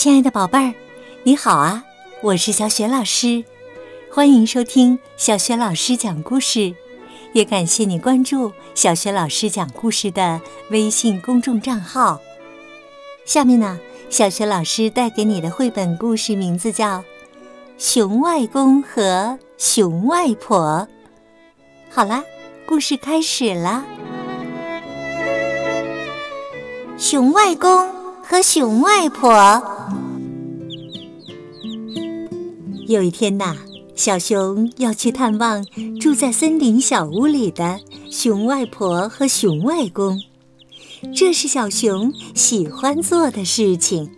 亲爱的宝贝儿，你好啊！我是小雪老师，欢迎收听小雪老师讲故事，也感谢你关注小雪老师讲故事的微信公众账号。下面呢，小雪老师带给你的绘本故事名字叫《熊外公和熊外婆》。好啦，故事开始啦！熊外公和熊外婆。有一天呐，小熊要去探望住在森林小屋里的熊外婆和熊外公，这是小熊喜欢做的事情。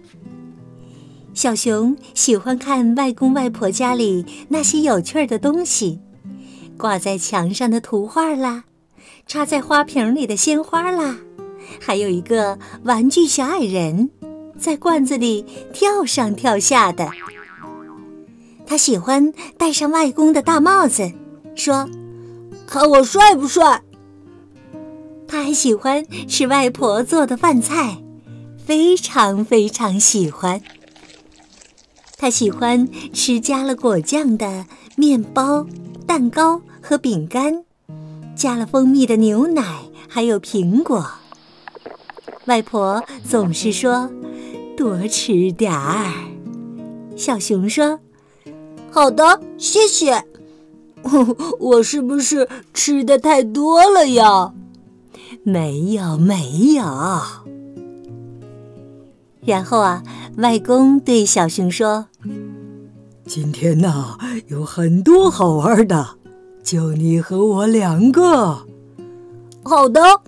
小熊喜欢看外公外婆家里那些有趣的东西，挂在墙上的图画啦，插在花瓶里的鲜花啦，还有一个玩具小矮人，在罐子里跳上跳下的。他喜欢戴上外公的大帽子，说：“看我帅不帅？”他还喜欢吃外婆做的饭菜，非常非常喜欢。他喜欢吃加了果酱的面包、蛋糕和饼干，加了蜂蜜的牛奶，还有苹果。外婆总是说：“多吃点儿。”小熊说。好的，谢谢。我是不是吃的太多了呀？没有，没有。然后啊，外公对小熊说：“今天呢，有很多好玩的，就你和我两个。”好的。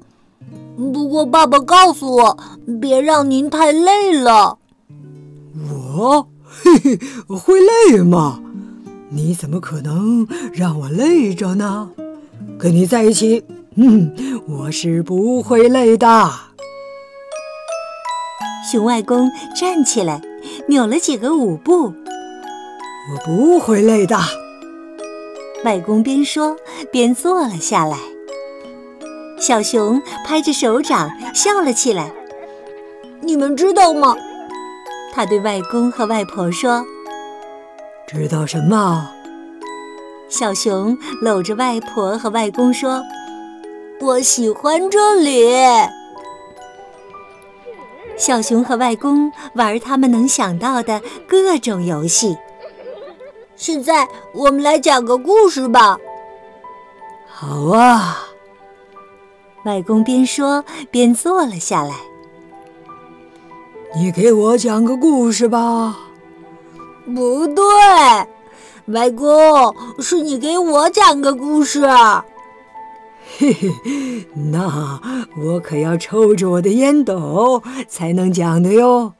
不过爸爸告诉我，别让您太累了。我，嘿嘿，会累吗？你怎么可能让我累着呢？跟你在一起，嗯，我是不会累的。熊外公站起来，扭了几个舞步。我不会累的。外公边说边坐了下来。小熊拍着手掌笑了起来。你们知道吗？他对外公和外婆说。知道什么？小熊搂着外婆和外公说：“我喜欢这里。”小熊和外公玩他们能想到的各种游戏。现在我们来讲个故事吧。好啊！外公边说边坐了下来。你给我讲个故事吧。不对，外公，是你给我讲个故事。嘿嘿，那我可要抽着我的烟斗才能讲的哟。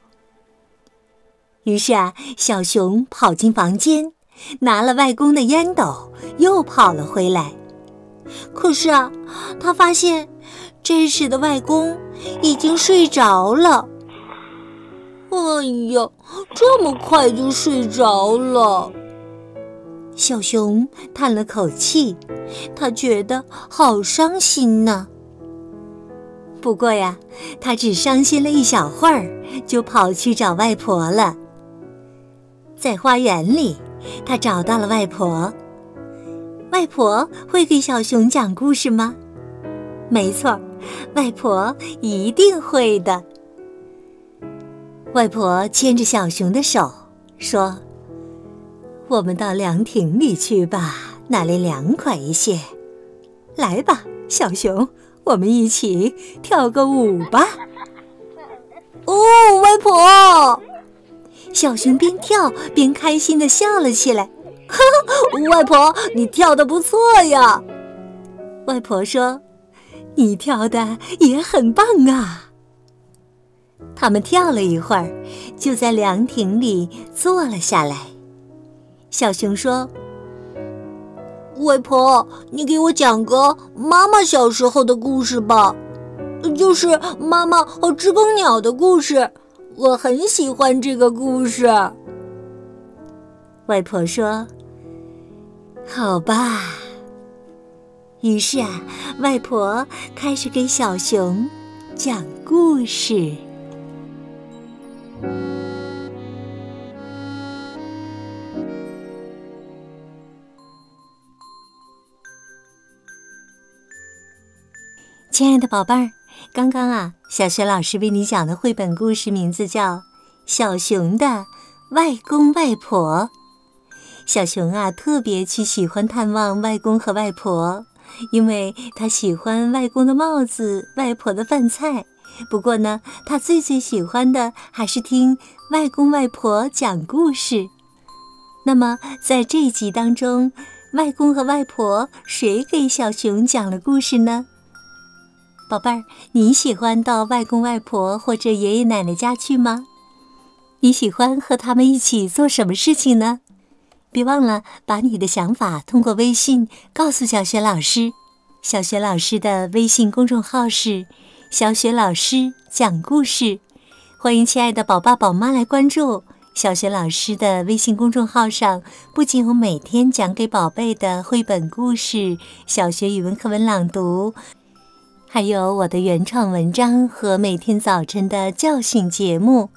于是啊，小熊跑进房间，拿了外公的烟斗，又跑了回来。可是啊，他发现真实的外公已经睡着了。哎呀，这么快就睡着了！小熊叹了口气，他觉得好伤心呢。不过呀，他只伤心了一小会儿，就跑去找外婆了。在花园里，他找到了外婆。外婆会给小熊讲故事吗？没错，外婆一定会的。外婆牵着小熊的手说：“我们到凉亭里去吧，那里凉快一些。来吧，小熊，我们一起跳个舞吧。”哦，外婆，小熊边跳边开心的笑了起来。哈哈，外婆，你跳的不错呀。外婆说：“你跳的也很棒啊。”他们跳了一会儿，就在凉亭里坐了下来。小熊说：“外婆，你给我讲个妈妈小时候的故事吧，就是妈妈和知更鸟的故事。我很喜欢这个故事。”外婆说：“好吧。”于是啊，外婆开始给小熊讲故事。亲爱的宝贝儿，刚刚啊，小雪老师为你讲的绘本故事名字叫《小熊的外公外婆》。小熊啊，特别去喜欢探望外公和外婆，因为他喜欢外公的帽子、外婆的饭菜。不过呢，他最最喜欢的还是听外公外婆讲故事。那么，在这一集当中，外公和外婆谁给小熊讲了故事呢？宝贝儿，你喜欢到外公外婆或者爷爷奶奶家去吗？你喜欢和他们一起做什么事情呢？别忘了把你的想法通过微信告诉小雪老师。小雪老师的微信公众号是“小雪老师讲故事”，欢迎亲爱的宝爸宝妈来关注。小雪老师的微信公众号上不仅有每天讲给宝贝的绘本故事、小学语文课文朗读，还有我的原创文章和每天早晨的叫醒节目。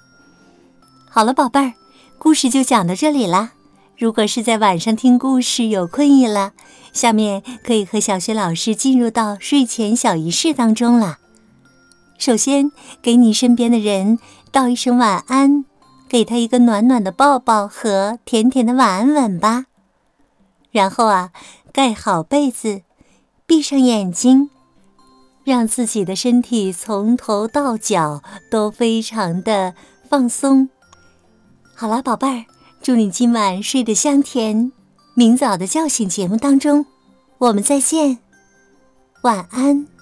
好了，宝贝儿，故事就讲到这里啦。如果是在晚上听故事有困意了，下面可以和小雪老师进入到睡前小仪式当中了。首先，给你身边的人道一声晚安，给他一个暖暖的抱抱和甜甜的晚安吻吧。然后啊，盖好被子，闭上眼睛，让自己的身体从头到脚都非常的放松。好了，宝贝儿。祝你今晚睡得香甜，明早的叫醒节目当中，我们再见，晚安。